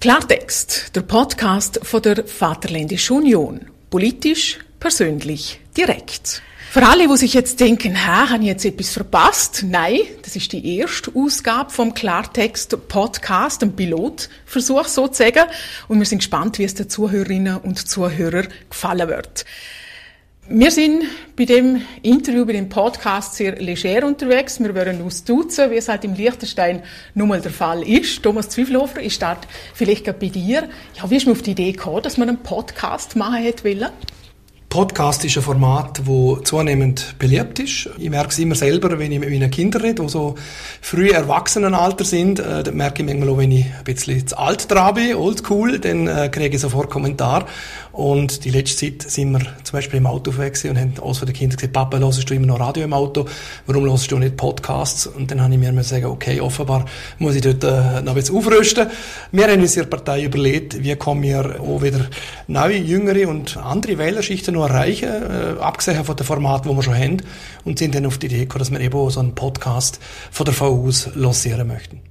Klartext, der Podcast von der Vaterländischen Union. Politisch, persönlich, direkt. Für alle, die sich jetzt denken, ha, habe ich jetzt etwas verpasst? Nein, das ist die erste Ausgabe vom Klartext Podcast, ein Pilotversuch sozusagen. Und wir sind gespannt, wie es den Zuhörerinnen und Zuhörern gefallen wird. Wir sind bei dem Interview, bei dem Podcast sehr leger unterwegs. Wir werden uns duzen, wie es halt im Liechtenstein nun mal der Fall ist. Thomas Zwiefelhofer, ich starte vielleicht gerade bei dir. Ja, wie ist man auf die Idee gekommen, dass man einen Podcast machen hätte wollen? Podcast ist ein Format, das zunehmend beliebt ist. Ich merke es immer selber, wenn ich mit meinen Kindern rede, die so früh Erwachsenenalter sind. Äh, dann merke ich manchmal auch, wenn ich ein bisschen zu alt dran bin, oldschool, dann äh, kriege ich sofort Kommentar. Und die letzte Zeit sind wir zum Beispiel im Auto unterwegs und haben aus den Kindern gesagt, Papa, hörst du immer noch Radio im Auto? Warum hörst du nicht Podcasts? Und dann habe ich mir sagen, okay, offenbar muss ich dort äh, noch ein bisschen aufrüsten. Wir haben uns in der Partei überlegt, wie kommen wir auch wieder neue, jüngere und andere Wählerschichten noch erreichen, äh, abgesehen von den Formaten, die wir schon haben. Und sind dann auf die Idee gekommen, dass wir eben so einen Podcast von der VU aus lancieren möchten.